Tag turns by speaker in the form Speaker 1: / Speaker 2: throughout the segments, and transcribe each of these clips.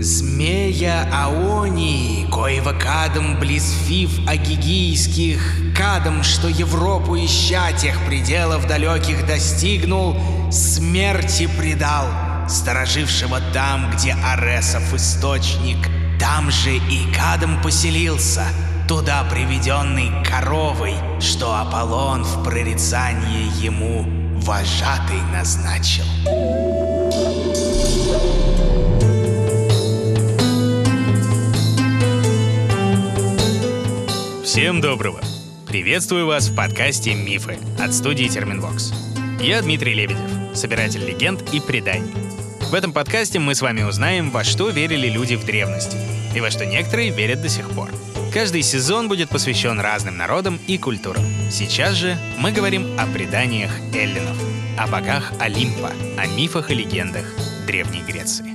Speaker 1: Змея Аонии, коего кадом близ фив агигийских, кадом, что Европу ища тех пределов далеких достигнул, смерти предал, сторожившего там, где Аресов источник, там же и кадом поселился, туда приведенный коровой, что Аполлон в прорицание ему вожатый назначил.
Speaker 2: Всем доброго! Приветствую вас в подкасте «Мифы» от студии Терминвокс. Я Дмитрий Лебедев, собиратель легенд и преданий. В этом подкасте мы с вами узнаем, во что верили люди в древности и во что некоторые верят до сих пор. Каждый сезон будет посвящен разным народам и культурам. Сейчас же мы говорим о преданиях эллинов, о богах Олимпа, о мифах и легендах Древней Греции.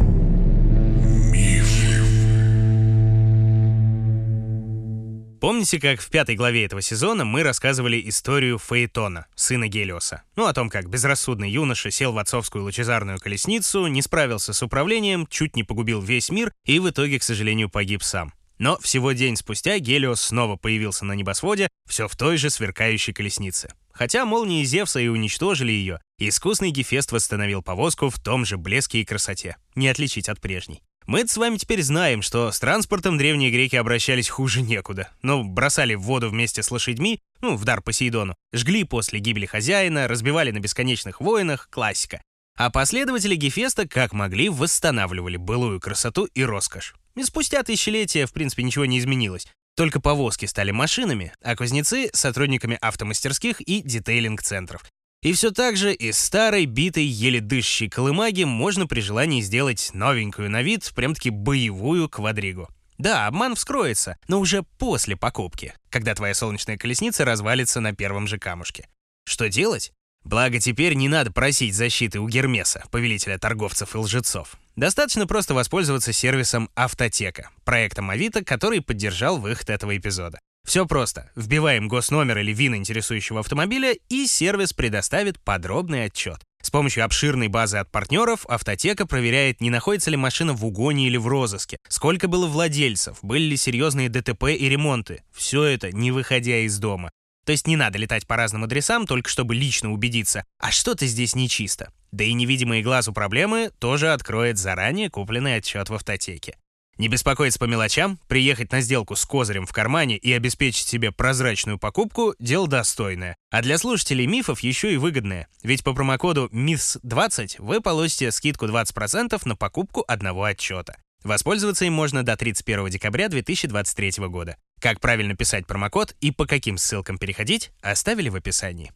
Speaker 2: Помните, как в пятой главе этого сезона мы рассказывали историю Фаэтона, сына Гелиоса? Ну, о том, как безрассудный юноша сел в отцовскую лучезарную колесницу, не справился с управлением, чуть не погубил весь мир и в итоге, к сожалению, погиб сам. Но всего день спустя Гелиос снова появился на небосводе, все в той же сверкающей колеснице. Хотя молнии Зевса и уничтожили ее, искусный Гефест восстановил повозку в том же блеске и красоте, не отличить от прежней. Мы с вами теперь знаем, что с транспортом древние греки обращались хуже некуда. Ну, бросали в воду вместе с лошадьми, ну, в дар Посейдону, жгли после гибели хозяина, разбивали на бесконечных войнах, классика. А последователи Гефеста как могли восстанавливали былую красоту и роскошь. И спустя тысячелетия, в принципе, ничего не изменилось. Только повозки стали машинами, а кузнецы — сотрудниками автомастерских и детейлинг-центров. И все так же из старой, битой, еле дышащей колымаги можно при желании сделать новенькую на вид, прям-таки боевую квадригу. Да, обман вскроется, но уже после покупки, когда твоя солнечная колесница развалится на первом же камушке. Что делать? Благо теперь не надо просить защиты у Гермеса, повелителя торговцев и лжецов. Достаточно просто воспользоваться сервисом Автотека, проектом Авито, который поддержал выход этого эпизода. Все просто. Вбиваем госномер или ВИН интересующего автомобиля, и сервис предоставит подробный отчет. С помощью обширной базы от партнеров автотека проверяет, не находится ли машина в угоне или в розыске, сколько было владельцев, были ли серьезные ДТП и ремонты. Все это не выходя из дома. То есть не надо летать по разным адресам, только чтобы лично убедиться, а что-то здесь нечисто. Да и невидимые глазу проблемы тоже откроет заранее купленный отчет в автотеке. Не беспокоиться по мелочам, приехать на сделку с козырем в кармане и обеспечить себе прозрачную покупку – дело достойное. А для слушателей мифов еще и выгодное. Ведь по промокоду MIFS20 вы получите скидку 20% на покупку одного отчета. Воспользоваться им можно до 31 декабря 2023 года. Как правильно писать промокод и по каким ссылкам переходить, оставили в описании.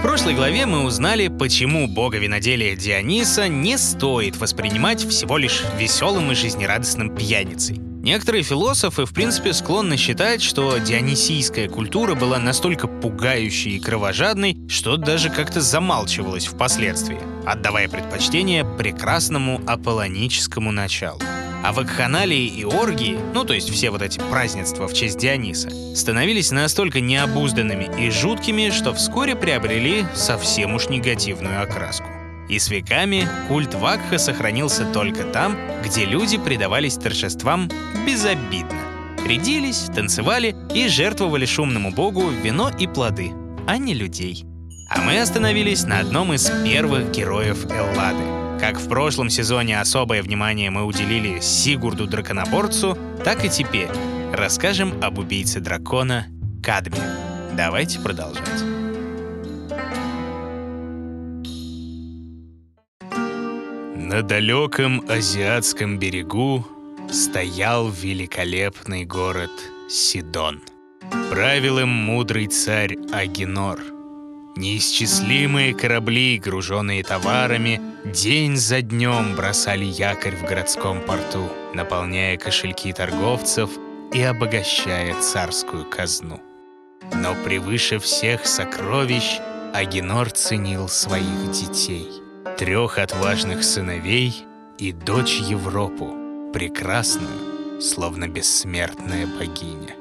Speaker 2: В прошлой главе мы узнали, почему бога виноделия Диониса не стоит воспринимать всего лишь веселым и жизнерадостным пьяницей. Некоторые философы, в принципе, склонны считать, что дионисийская культура была настолько пугающей и кровожадной, что даже как-то замалчивалась впоследствии, отдавая предпочтение прекрасному аполлоническому началу. А вакханалии и оргии, ну то есть все вот эти празднества в честь Диониса, становились настолько необузданными и жуткими, что вскоре приобрели совсем уж негативную окраску. И с веками культ Вакха сохранился только там, где люди предавались торжествам безобидно. Рядились, танцевали и жертвовали шумному богу вино и плоды, а не людей. А мы остановились на одном из первых героев Эллады — как в прошлом сезоне особое внимание мы уделили Сигурду Драконоборцу, так и теперь расскажем об убийце дракона Кадме. Давайте продолжать. На далеком азиатском берегу стоял великолепный город Сидон. Правил им мудрый царь Агинор — Неисчислимые корабли, груженные товарами, день за днем бросали якорь в городском порту, наполняя кошельки торговцев и обогащая царскую казну. Но превыше всех сокровищ Агенор ценил своих детей. Трех отважных сыновей и дочь Европу, прекрасную, словно бессмертная богиня.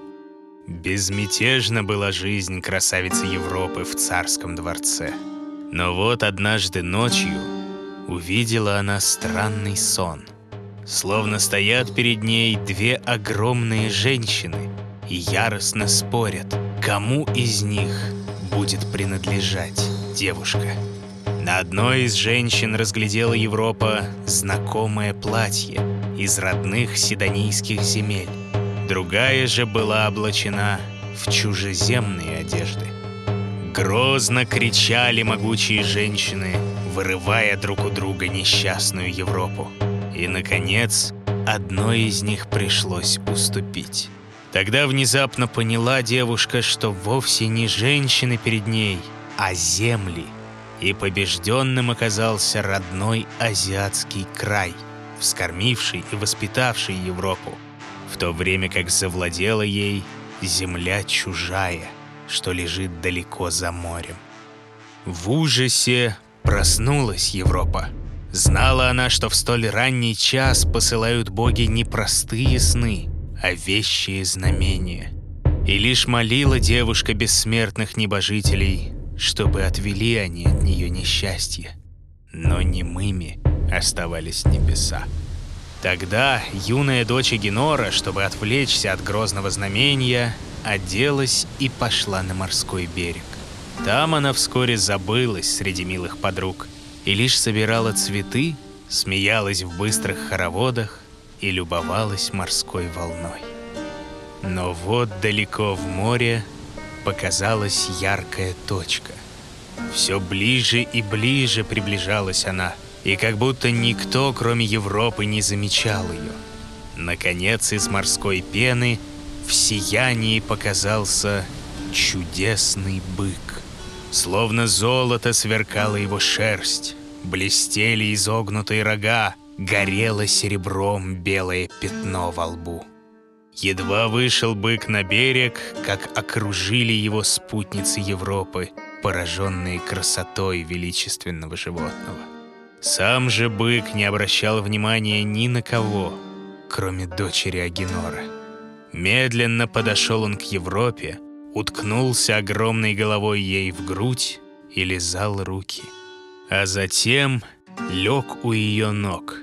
Speaker 2: Безмятежна была жизнь красавицы Европы в царском дворце. Но вот однажды ночью увидела она странный сон. Словно стоят перед ней две огромные женщины и яростно спорят, кому из них будет принадлежать девушка. На одной из женщин разглядела Европа знакомое платье из родных седонийских земель. Другая же была облачена в чужеземные одежды. Грозно кричали могучие женщины, вырывая друг у друга несчастную Европу. И, наконец, одной из них пришлось уступить. Тогда внезапно поняла девушка, что вовсе не женщины перед ней, а земли. И побежденным оказался родной азиатский край, вскормивший и воспитавший Европу, в то время как завладела ей земля чужая, что лежит далеко за морем. В ужасе проснулась Европа. Знала она, что в столь ранний час посылают боги не простые сны, а вещие знамения. И лишь молила девушка бессмертных небожителей, чтобы отвели они от нее несчастье. Но немыми оставались небеса. Тогда юная дочь Генора, чтобы отвлечься от грозного знамения, оделась и пошла на морской берег. Там она вскоре забылась среди милых подруг и лишь собирала цветы, смеялась в быстрых хороводах и любовалась морской волной. Но вот далеко в море показалась яркая точка. Все ближе и ближе приближалась она — и как будто никто, кроме Европы, не замечал ее. Наконец, из морской пены в сиянии показался чудесный бык. Словно золото сверкала его шерсть, блестели изогнутые рога, горело серебром белое пятно во лбу. Едва вышел бык на берег, как окружили его спутницы Европы, пораженные красотой величественного животного. Сам же бык не обращал внимания ни на кого, кроме дочери Агенора. Медленно подошел он к Европе, уткнулся огромной головой ей в грудь и лизал руки. А затем лег у ее ног,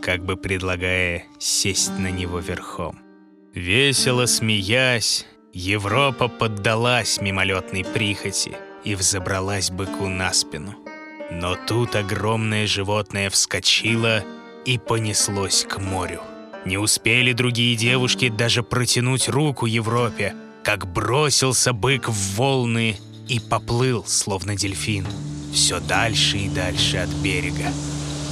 Speaker 2: как бы предлагая сесть на него верхом. Весело смеясь, Европа поддалась мимолетной прихоти и взобралась быку на спину — но тут огромное животное вскочило и понеслось к морю. Не успели другие девушки даже протянуть руку Европе, как бросился бык в волны и поплыл, словно дельфин, все дальше и дальше от берега.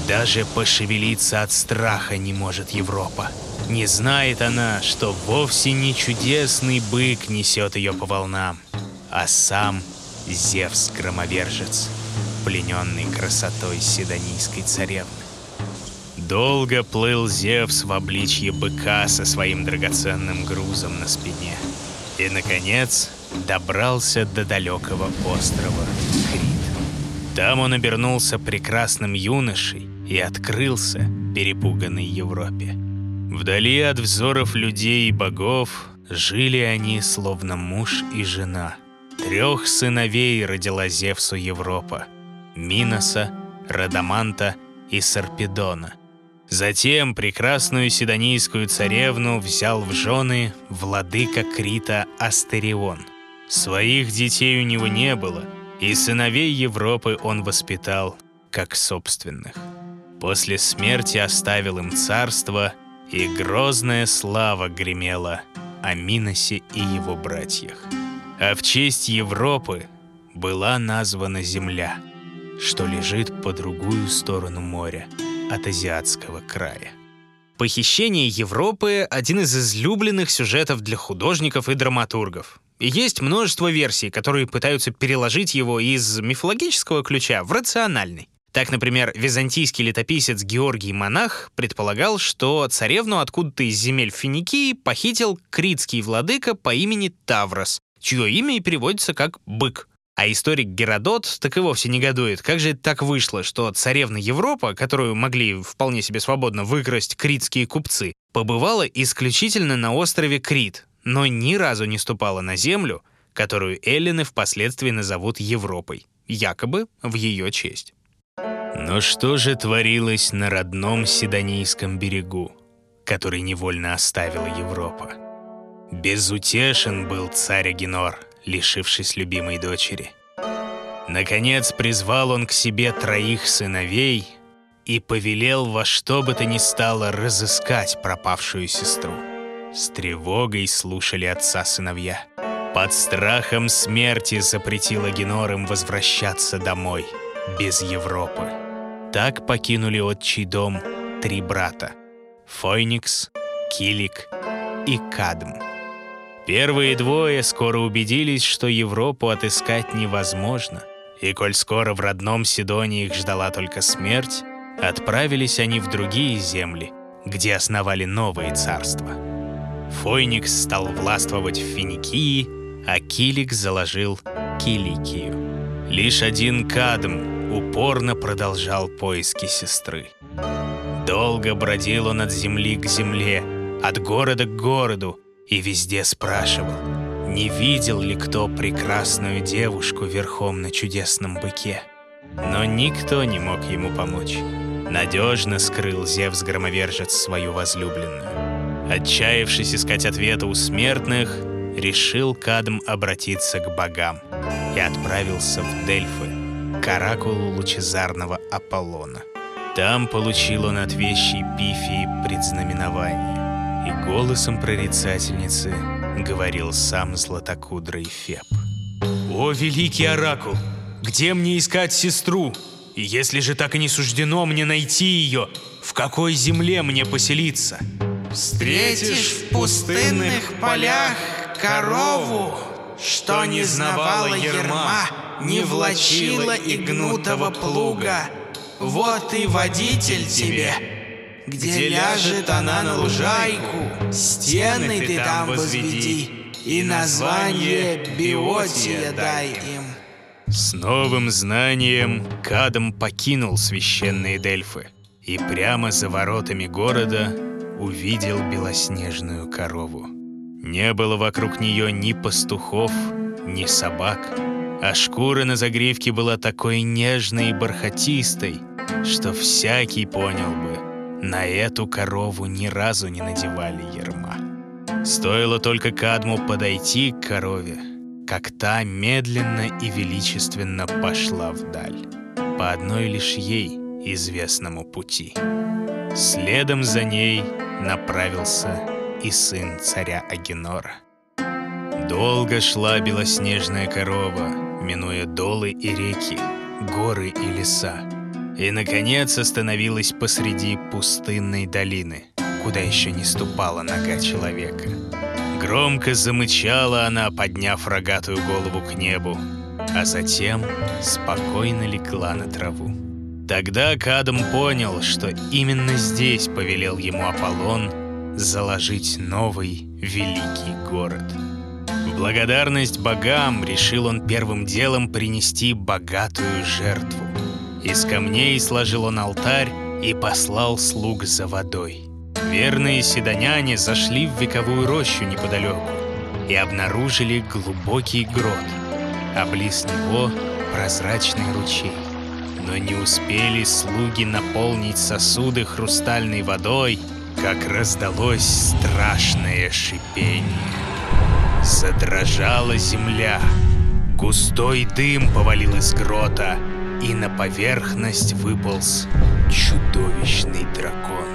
Speaker 2: Даже пошевелиться от страха не может Европа. Не знает она, что вовсе не чудесный бык несет ее по волнам, а сам Зевс-громовержец плененный красотой седонийской царевны. Долго плыл Зевс в обличье быка со своим драгоценным грузом на спине. И, наконец, добрался до далекого острова Крит. Там он обернулся прекрасным юношей и открылся перепуганной Европе. Вдали от взоров людей и богов жили они словно муж и жена. Трех сыновей родила Зевсу Европа — Миноса, Радаманта и Сарпедона. Затем прекрасную седонийскую царевну взял в жены владыка Крита Астерион. Своих детей у него не было, и сыновей Европы он воспитал как собственных. После смерти оставил им царство, и грозная слава гремела о Миносе и его братьях. А в честь Европы была названа земля — что лежит по другую сторону моря от азиатского края.
Speaker 1: Похищение Европы — один из излюбленных сюжетов для художников и драматургов. И есть множество версий, которые пытаются переложить его из мифологического ключа в рациональный. Так, например, византийский летописец Георгий Монах предполагал, что царевну откуда-то из земель Финикии похитил критский владыка по имени Таврос, чье имя и переводится как «бык». А историк Геродот так и вовсе негодует. Как же это так вышло, что царевна Европа, которую могли вполне себе свободно выкрасть критские купцы, побывала исключительно на острове Крит, но ни разу не ступала на землю, которую эллины впоследствии назовут Европой, якобы в ее честь. Но что же творилось на родном Сидонийском берегу, который невольно оставила Европа? Безутешен был царь Агенор, лишившись любимой дочери. Наконец призвал он к себе троих сыновей и повелел во что бы то ни стало разыскать пропавшую сестру. С тревогой слушали отца сыновья. Под страхом смерти запретил Агенор возвращаться домой, без Европы. Так покинули отчий дом три брата — Фойникс, Килик и Кадм. Первые двое скоро убедились, что Европу отыскать невозможно, и коль скоро в родном Сидоне их ждала только смерть, отправились они в другие земли, где основали новые царства. Фойникс стал властвовать в Финикии, а Килик заложил Киликию. Лишь один Кадм упорно продолжал поиски сестры. Долго бродил он от земли к земле, от города к городу, и везде спрашивал, не видел ли кто прекрасную девушку верхом на чудесном быке. Но никто не мог ему помочь. Надежно скрыл Зевс-громовержец свою возлюбленную. Отчаявшись искать ответа у смертных, решил Кадм обратиться к богам и отправился в Дельфы, оракулу лучезарного Аполлона. Там получил он от вещей Пифии предзнаменование и голосом прорицательницы говорил сам златокудрый Феб. «О, великий оракул, где мне искать сестру? И если же так и не суждено мне найти ее, в какой земле мне поселиться?»
Speaker 3: Встретишь в пустынных полях корову, что не знавала ерма, не влачила и гнутого плуга. Вот и водитель тебе, где ляжет она на лужайку, стены ты там возведи, и название Биотия дай им.
Speaker 1: С новым знанием Кадам покинул священные Дельфы и прямо за воротами города увидел белоснежную корову. Не было вокруг нее ни пастухов, ни собак, а шкура на загривке была такой нежной и бархатистой, что всякий понял бы, на эту корову ни разу не надевали ерма. Стоило только Кадму подойти к корове, как та медленно и величественно пошла вдаль, по одной лишь ей известному пути. Следом за ней направился и сын царя Агенора. Долго шла белоснежная корова, минуя долы и реки, горы и леса, и, наконец, остановилась посреди пустынной долины, куда еще не ступала нога человека. Громко замычала она, подняв рогатую голову к небу, а затем спокойно легла на траву. Тогда Кадам понял, что именно здесь повелел ему Аполлон заложить новый великий город. Благодарность богам решил он первым делом принести богатую жертву. Из камней сложил он алтарь и послал слуг за водой. Верные седоняне зашли в вековую рощу неподалеку и обнаружили глубокий грот, а близ него прозрачный ручей. Но не успели слуги наполнить сосуды хрустальной водой, как раздалось страшное шипение. Задрожала земля, густой дым повалил из грота — и на поверхность выполз чудовищный дракон.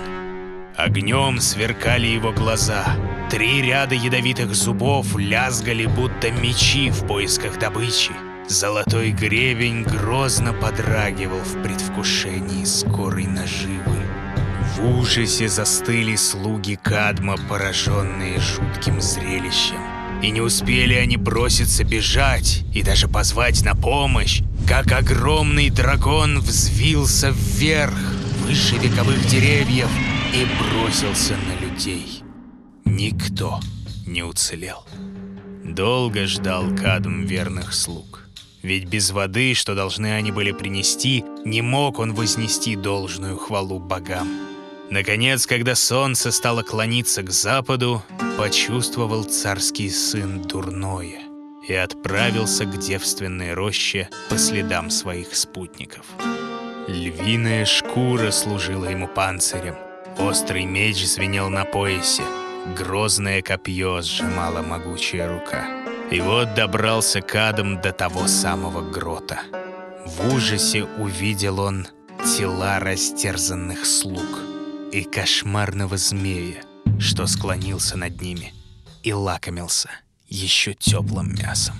Speaker 1: Огнем сверкали его глаза. Три ряда ядовитых зубов лязгали, будто мечи в поисках добычи. Золотой гребень грозно подрагивал в предвкушении скорой наживы. В ужасе застыли слуги Кадма, пораженные жутким зрелищем. И не успели они броситься бежать и даже позвать на помощь, как огромный дракон взвился вверх, выше вековых деревьев, и бросился на людей. Никто не уцелел. Долго ждал Кадм верных слуг. Ведь без воды, что должны они были принести, не мог он вознести должную хвалу богам. Наконец, когда солнце стало клониться к западу, почувствовал царский сын дурное и отправился к девственной роще по следам своих спутников. Львиная шкура служила ему панцирем. Острый меч звенел на поясе. Грозное копье сжимала могучая рука. И вот добрался Кадам до того самого грота. В ужасе увидел он тела растерзанных слуг и кошмарного змея, что склонился над ними и лакомился еще теплым мясом.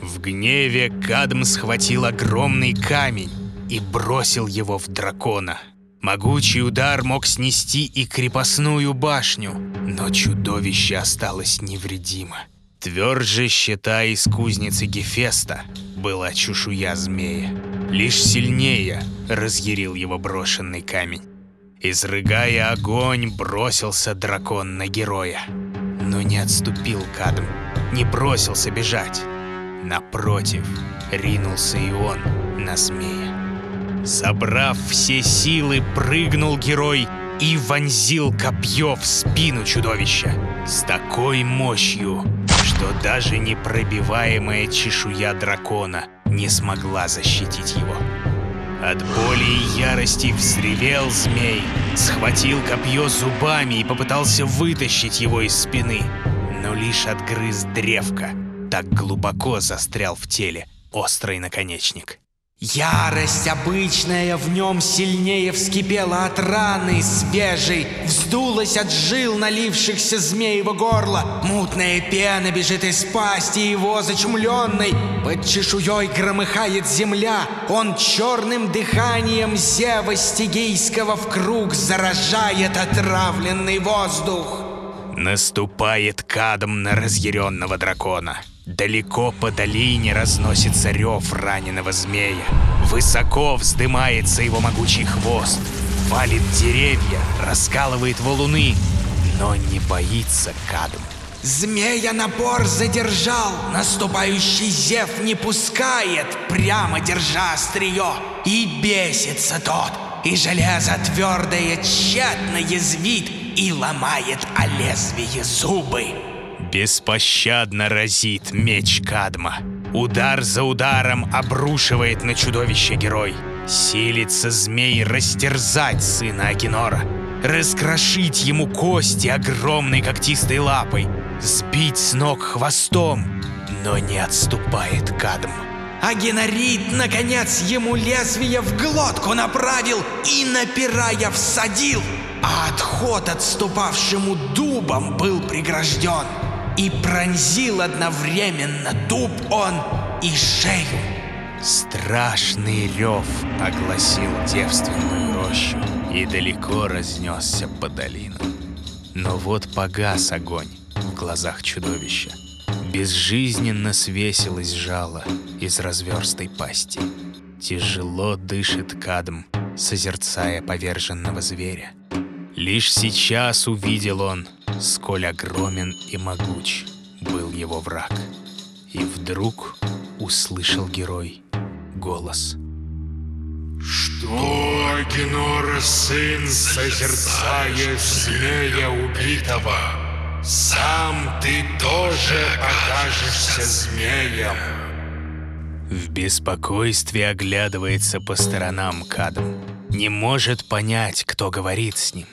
Speaker 1: В гневе Кадм схватил огромный камень и бросил его в дракона. Могучий удар мог снести и крепостную башню, но чудовище осталось невредимо. Тверже щита из кузницы Гефеста была чешуя змея. Лишь сильнее разъярил его брошенный камень. Изрыгая огонь, бросился дракон на героя. Но не отступил Кадм, не бросился бежать. Напротив, ринулся и он на змея. Собрав все силы, прыгнул герой и вонзил копье в спину чудовища с такой мощью, что даже непробиваемая чешуя дракона не смогла защитить его. От боли и ярости взревел змей, схватил копье зубами и попытался вытащить его из спины, но лишь отгрыз древко, так глубоко застрял в теле острый наконечник.
Speaker 3: Ярость обычная в нем сильнее вскипела от раны свежей, вздулась от жил, налившихся змеево горло. Мутная пена бежит из пасти его зачумленной. Под чешуей громыхает земля, он черным дыханием зева стигийского в круг заражает отравленный воздух.
Speaker 1: Наступает кадом на разъяренного дракона. Далеко по долине разносится рев раненого змея. Высоко вздымается его могучий хвост. Валит деревья, раскалывает валуны, но не боится Кадм.
Speaker 3: Змея напор задержал, наступающий зев не пускает, прямо держа острие. И бесится тот, и железо твердое тщетно язвит и ломает о лезвие зубы.
Speaker 1: Беспощадно разит меч Кадма. Удар за ударом обрушивает на чудовище герой. Силится змей растерзать сына Акинора. Раскрошить ему кости огромной когтистой лапой. Сбить с ног хвостом. Но не отступает Кадм.
Speaker 3: А наконец, ему лезвие в глотку направил и, напирая, всадил. А отход отступавшему дубом был прегражден и пронзил одновременно дуб он и шею.
Speaker 1: Страшный рев огласил девственную рощу и далеко разнесся по долинам. Но вот погас огонь в глазах чудовища. Безжизненно свесилось жало из разверстой пасти. Тяжело дышит кадм, созерцая поверженного зверя. Лишь сейчас увидел он, сколь огромен и могуч был его враг. И вдруг услышал герой голос.
Speaker 4: «Что, Генора, сын, созерцаешь змея убитого? Сам ты тоже окажешься змеем!»
Speaker 1: В беспокойстве оглядывается по сторонам Кадм. Не может понять, кто говорит с ним.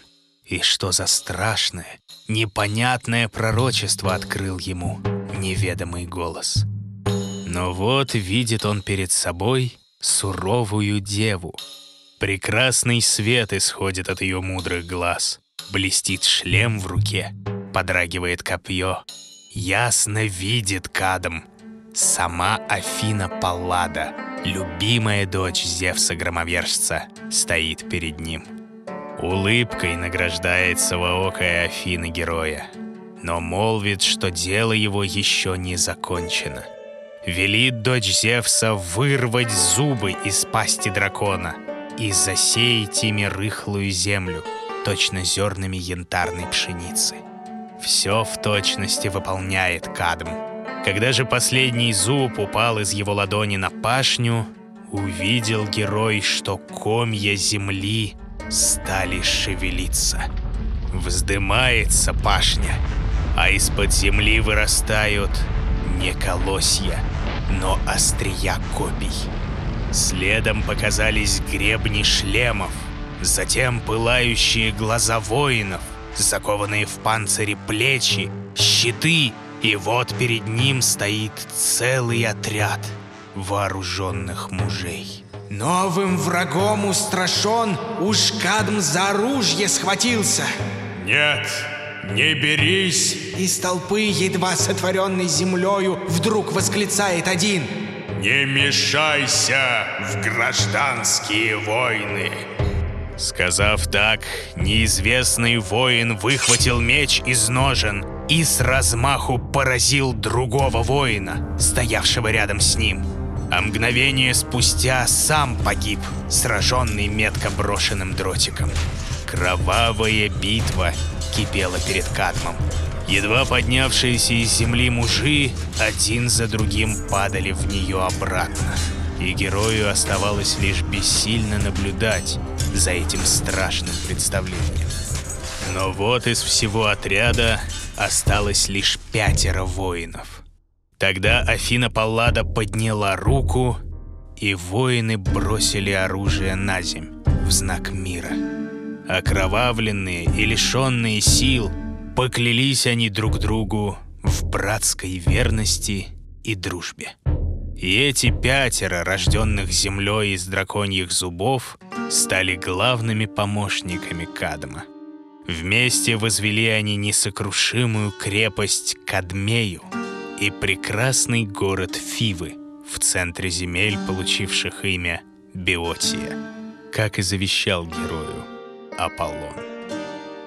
Speaker 1: И что за страшное, непонятное пророчество открыл ему неведомый голос. Но вот видит он перед собой суровую деву. Прекрасный свет исходит от ее мудрых глаз. Блестит шлем в руке, подрагивает копье. Ясно видит Кадом. Сама Афина Паллада, любимая дочь Зевса-громовержца, стоит перед ним. Улыбкой награждается воокая Афина героя, но молвит, что дело его еще не закончено. Велит дочь Зевса вырвать зубы из пасти дракона и засеять ими рыхлую землю, точно зернами янтарной пшеницы. Все в точности выполняет Кадм. Когда же последний зуб упал из его ладони на пашню, увидел герой, что комья земли — стали шевелиться. Вздымается пашня, а из-под земли вырастают не колосья, но острия копий. Следом показались гребни шлемов, затем пылающие глаза воинов, закованные в панцири плечи, щиты, и вот перед ним стоит целый отряд вооруженных мужей.
Speaker 3: Новым врагом устрашен, уж Кадм за оружие схватился.
Speaker 4: Нет, не берись.
Speaker 3: Из толпы, едва сотворенной землею, вдруг восклицает один.
Speaker 4: Не мешайся в гражданские войны.
Speaker 1: Сказав так, неизвестный воин выхватил меч из ножен и с размаху поразил другого воина, стоявшего рядом с ним. А мгновение спустя сам погиб, сраженный метко брошенным дротиком. Кровавая битва кипела перед Кадмом. Едва поднявшиеся из земли мужи один за другим падали в нее обратно. И герою оставалось лишь бессильно наблюдать за этим страшным представлением. Но вот из всего отряда осталось лишь пятеро воинов. Тогда Афина Паллада подняла руку, и воины бросили оружие на земь в знак мира. Окровавленные и лишенные сил, поклялись они друг другу в братской верности и дружбе. И эти пятеро, рожденных землей из драконьих зубов, стали главными помощниками Кадма. Вместе возвели они несокрушимую крепость Кадмею и прекрасный город Фивы в центре земель, получивших имя Биотия, как и завещал герою Аполлон.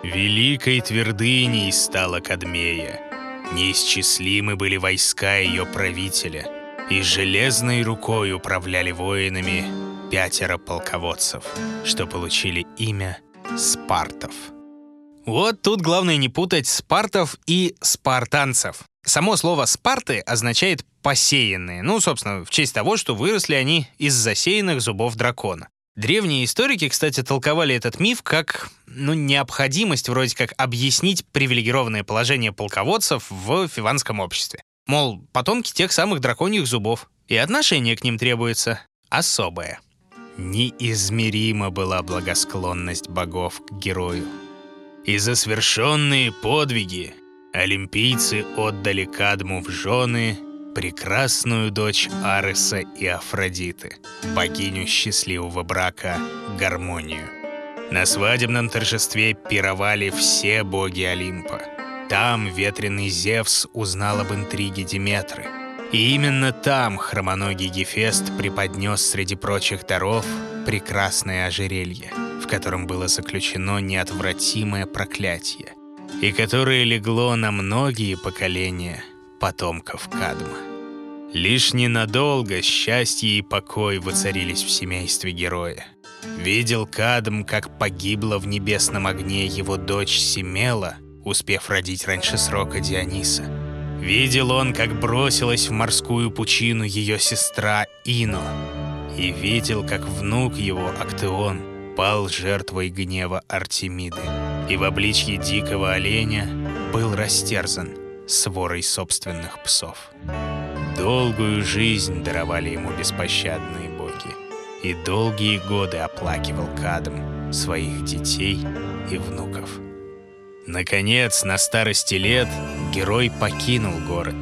Speaker 1: Великой твердыней стала Кадмея. Неисчислимы были войска ее правителя, и железной рукой управляли воинами пятеро полководцев, что получили имя Спартов. Вот тут главное не путать спартов и спартанцев. Само слово «спарты» означает «посеянные», ну, собственно, в честь того, что выросли они из засеянных зубов дракона. Древние историки, кстати, толковали этот миф как ну, необходимость вроде как объяснить привилегированное положение полководцев в фиванском обществе. Мол, потомки тех самых драконьих зубов, и отношение к ним требуется особое. Неизмерима была благосклонность богов к герою. И за свершенные подвиги олимпийцы отдали Кадму в жены прекрасную дочь Ареса и Афродиты, богиню счастливого брака Гармонию. На свадебном торжестве пировали все боги Олимпа. Там ветреный Зевс узнал об интриге Диметры. И именно там хромоногий Гефест преподнес среди прочих даров прекрасное ожерелье, в котором было заключено неотвратимое проклятие, и которое легло на многие поколения потомков Кадма. Лишь ненадолго счастье и покой воцарились в семействе героя. Видел Кадм, как погибла в небесном огне его дочь Семела, успев родить раньше срока Диониса. Видел он, как бросилась в морскую пучину ее сестра Ино. И видел, как внук его, Актеон, пал жертвой гнева Артемиды. И в обличье дикого оленя был растерзан сворой собственных псов. Долгую жизнь даровали ему беспощадные боги, и долгие годы оплакивал Кадм своих детей и внуков. Наконец, на старости лет герой покинул город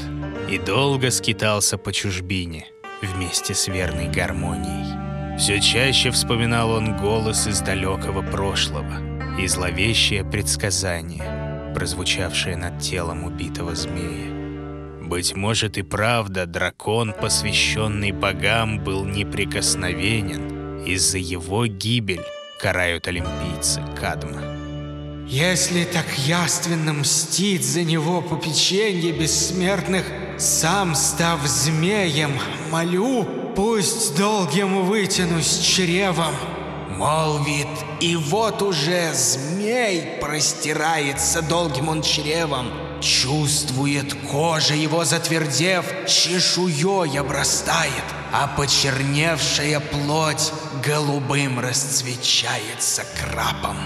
Speaker 1: и долго скитался по чужбине вместе с верной гармонией. Все чаще вспоминал он голос из далекого прошлого и зловещее предсказание, прозвучавшее над телом убитого змея. Быть может и правда, дракон, посвященный богам, был неприкосновенен. Из-за его гибель карают олимпийцы Кадма.
Speaker 3: Если так яственно мстит за него попеченье бессмертных, сам став змеем, молю, пусть долгим вытянусь чревом. Молвит, и вот уже змей простирается долгим он чревом, Чувствует, кожа его затвердев, чешуей обрастает, а почерневшая плоть голубым расцвечается крапом.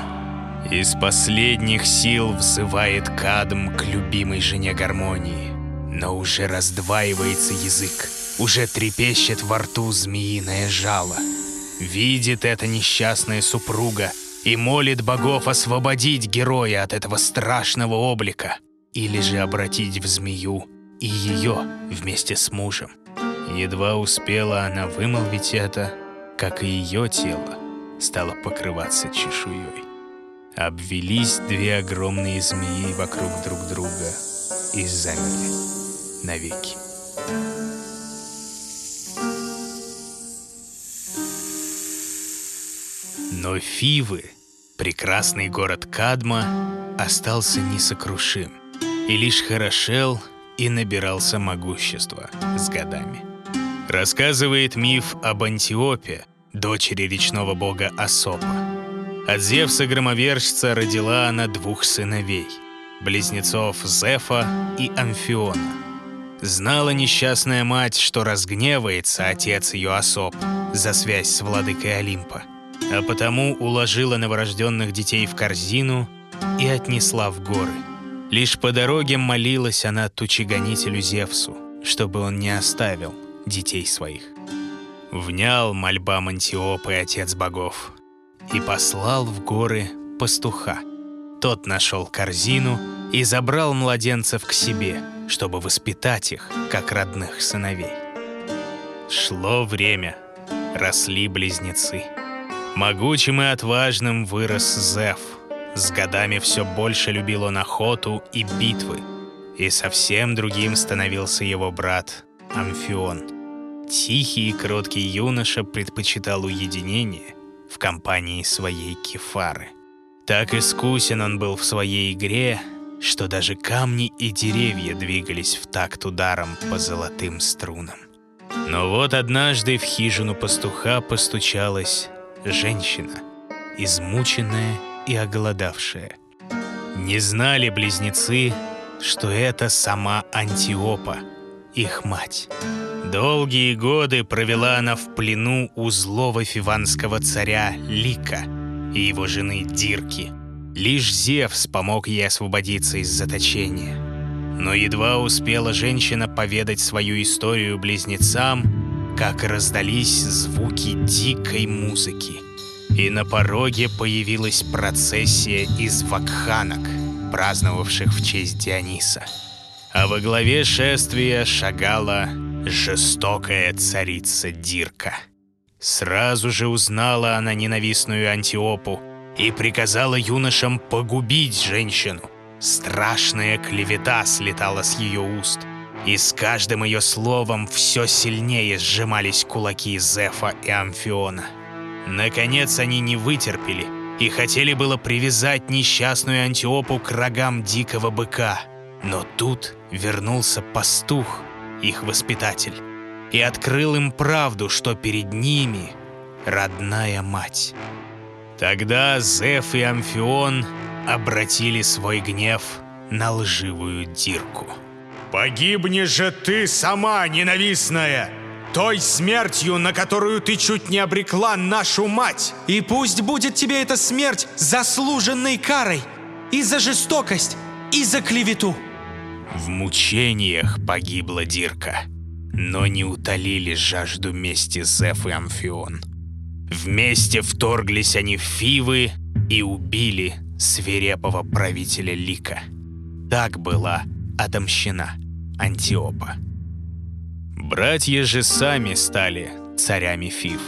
Speaker 1: Из последних сил взывает Кадм к любимой жене гармонии, но уже раздваивается язык, уже трепещет во рту змеиное жало. Видит эта несчастная супруга и молит богов освободить героя от этого страшного облика или же обратить в змею и ее вместе с мужем. Едва успела она вымолвить это, как и ее тело стало покрываться чешуей. Обвелись две огромные змеи вокруг друг друга и замерли навеки. Но Фивы, прекрасный город Кадма, остался несокрушим и лишь хорошел и набирался могущества с годами. Рассказывает миф об Антиопе, дочери речного бога Асопа. От Зевса-громовержца родила она двух сыновей – близнецов Зефа и Амфиона. Знала несчастная мать, что разгневается отец ее Асоп за связь с владыкой Олимпа, а потому уложила новорожденных детей в корзину и отнесла в горы. Лишь по дороге молилась она тучегонителю Зевсу, чтобы он не оставил детей своих. Внял мольбам Антиопы отец богов и послал в горы пастуха. Тот нашел корзину и забрал младенцев к себе, чтобы воспитать их, как родных сыновей. Шло время, росли близнецы. Могучим и отважным вырос Зев. С годами все больше любил он охоту и битвы. И совсем другим становился его брат Амфион. Тихий и кроткий юноша предпочитал уединение в компании своей кефары. Так искусен он был в своей игре, что даже камни и деревья двигались в такт ударом по золотым струнам. Но вот однажды в хижину пастуха постучалась женщина, измученная и оголодавшая. Не знали близнецы, что это сама Антиопа, их мать. Долгие годы провела она в плену у злого фиванского царя Лика и его жены Дирки. Лишь Зевс помог ей освободиться из заточения. Но едва успела женщина поведать свою историю близнецам, как раздались звуки дикой музыки. И на пороге появилась процессия из вакханок, праздновавших в честь Диониса. А во главе шествия шагала жестокая царица Дирка. Сразу же узнала она ненавистную Антиопу и приказала юношам погубить женщину. Страшная клевета слетала с ее уст, и с каждым ее словом все сильнее сжимались кулаки Зефа и Амфиона. Наконец они не вытерпели и хотели было привязать несчастную Антиопу к рогам дикого быка. Но тут вернулся пастух – их воспитатель, и открыл им правду, что перед ними родная мать. Тогда Зев и Амфион обратили свой гнев на лживую Дирку.
Speaker 4: «Погибни же ты сама, ненавистная!» той смертью, на которую ты чуть не обрекла нашу мать.
Speaker 3: И пусть будет тебе эта смерть заслуженной карой и за жестокость, и за клевету.
Speaker 1: В мучениях погибла Дирка, но не утолили жажду мести Зеф и Амфион. Вместе вторглись они в Фивы и убили свирепого правителя Лика. Так была отомщена Антиопа. Братья же сами стали царями Фив.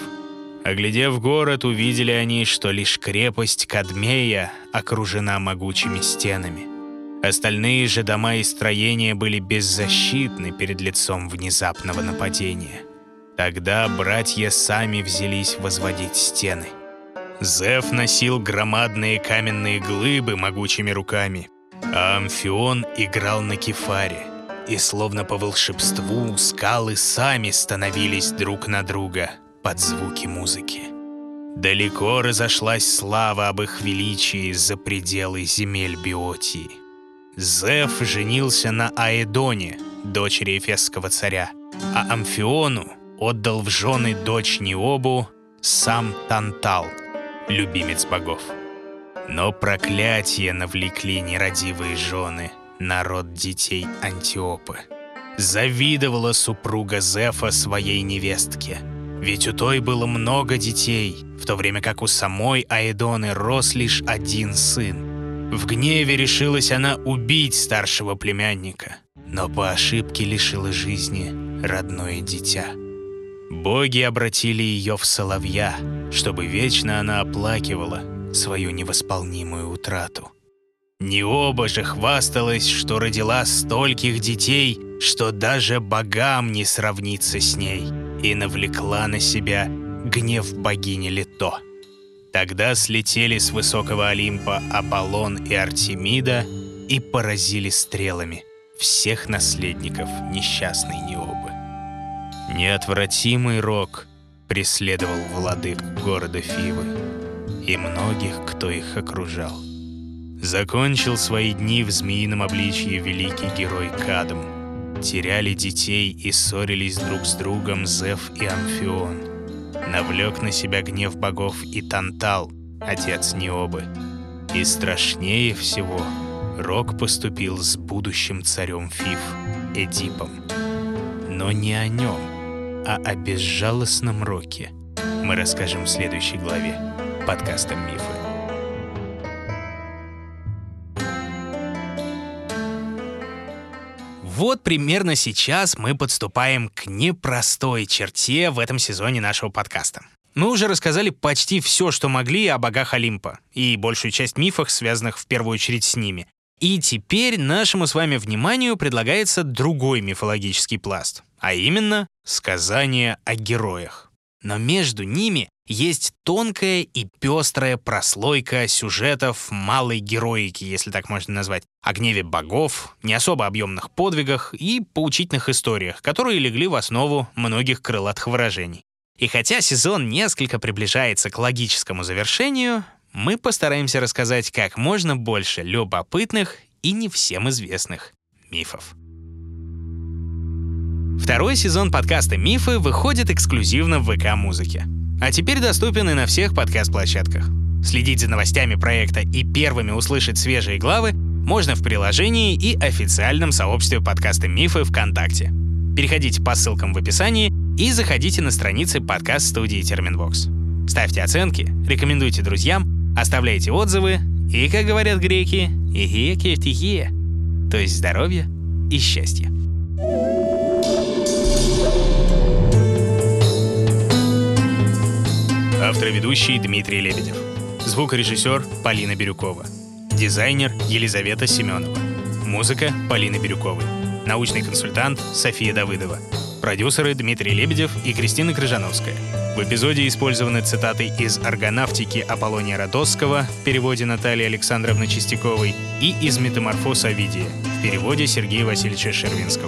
Speaker 1: Оглядев город, увидели они, что лишь крепость Кадмея окружена могучими стенами – Остальные же дома и строения были беззащитны перед лицом внезапного нападения. Тогда братья сами взялись возводить стены. Зев носил громадные каменные глыбы могучими руками, а Амфион играл на кефаре. И словно по волшебству скалы сами становились друг на друга под звуки музыки. Далеко разошлась слава об их величии за пределы земель Биотии. Зев женился на Аэдоне, дочери Эфесского царя, а Амфиону отдал в жены дочь Необу сам Тантал, любимец богов. Но проклятие навлекли нерадивые жены, народ детей Антиопы. Завидовала супруга Зефа своей невестке. Ведь у той было много детей, в то время как у самой Аэдоны рос лишь один сын. В гневе решилась она убить старшего племянника, но по ошибке лишила жизни родное дитя. Боги обратили ее в соловья, чтобы вечно она оплакивала свою невосполнимую утрату. Не оба же хвасталась, что родила стольких детей, что даже богам не сравнится с ней, и навлекла на себя гнев богини Лето. Тогда слетели с высокого Олимпа Аполлон и Артемида и поразили стрелами всех наследников несчастной Необы. Неотвратимый рок преследовал владык города Фивы и многих, кто их окружал. Закончил свои дни в змеином обличье великий герой Кадм. Теряли детей и ссорились друг с другом Зев и Амфион. Навлек на себя гнев богов и Тантал, отец Необы. И страшнее всего Рок поступил с будущим царем Фиф, Эдипом. Но не о нем, а о безжалостном Роке мы расскажем в следующей главе подкаста «Мифы». Вот примерно сейчас мы подступаем к непростой черте в этом сезоне нашего подкаста. Мы уже рассказали почти все, что могли о богах Олимпа, и большую часть мифов, связанных в первую очередь с ними. И теперь нашему с вами вниманию предлагается другой мифологический пласт, а именно сказания о героях. Но между ними есть тонкая и пестрая прослойка сюжетов малой героики, если так можно назвать, о гневе богов, не особо объемных подвигах и поучительных историях, которые легли в основу многих крылатых выражений. И хотя сезон несколько приближается к логическому завершению, мы постараемся рассказать как можно больше любопытных и не всем известных мифов. Второй сезон подкаста «Мифы» выходит эксклюзивно в ВК-музыке. А теперь доступен и на всех подкаст-площадках. Следить за новостями проекта и первыми услышать свежие главы можно в приложении и официальном сообществе подкаста «Мифы» ВКонтакте. Переходите по ссылкам в описании и заходите на страницы подкаст-студии «Терминвокс». Ставьте оценки, рекомендуйте друзьям, оставляйте отзывы и, как говорят греки, «игия кефтихия», то есть здоровья и счастья. Автор и ведущий Дмитрий Лебедев. Звукорежиссер Полина Бирюкова. Дизайнер Елизавета Семенова. Музыка Полины Бирюковой. Научный консультант София Давыдова. Продюсеры Дмитрий Лебедев и Кристина Крыжановская. В эпизоде использованы цитаты из «Аргонавтики» Аполлония Родосского в переводе Натальи Александровны Чистяковой и из «Метаморфоз Овидия» в переводе Сергея Васильевича Шервинского.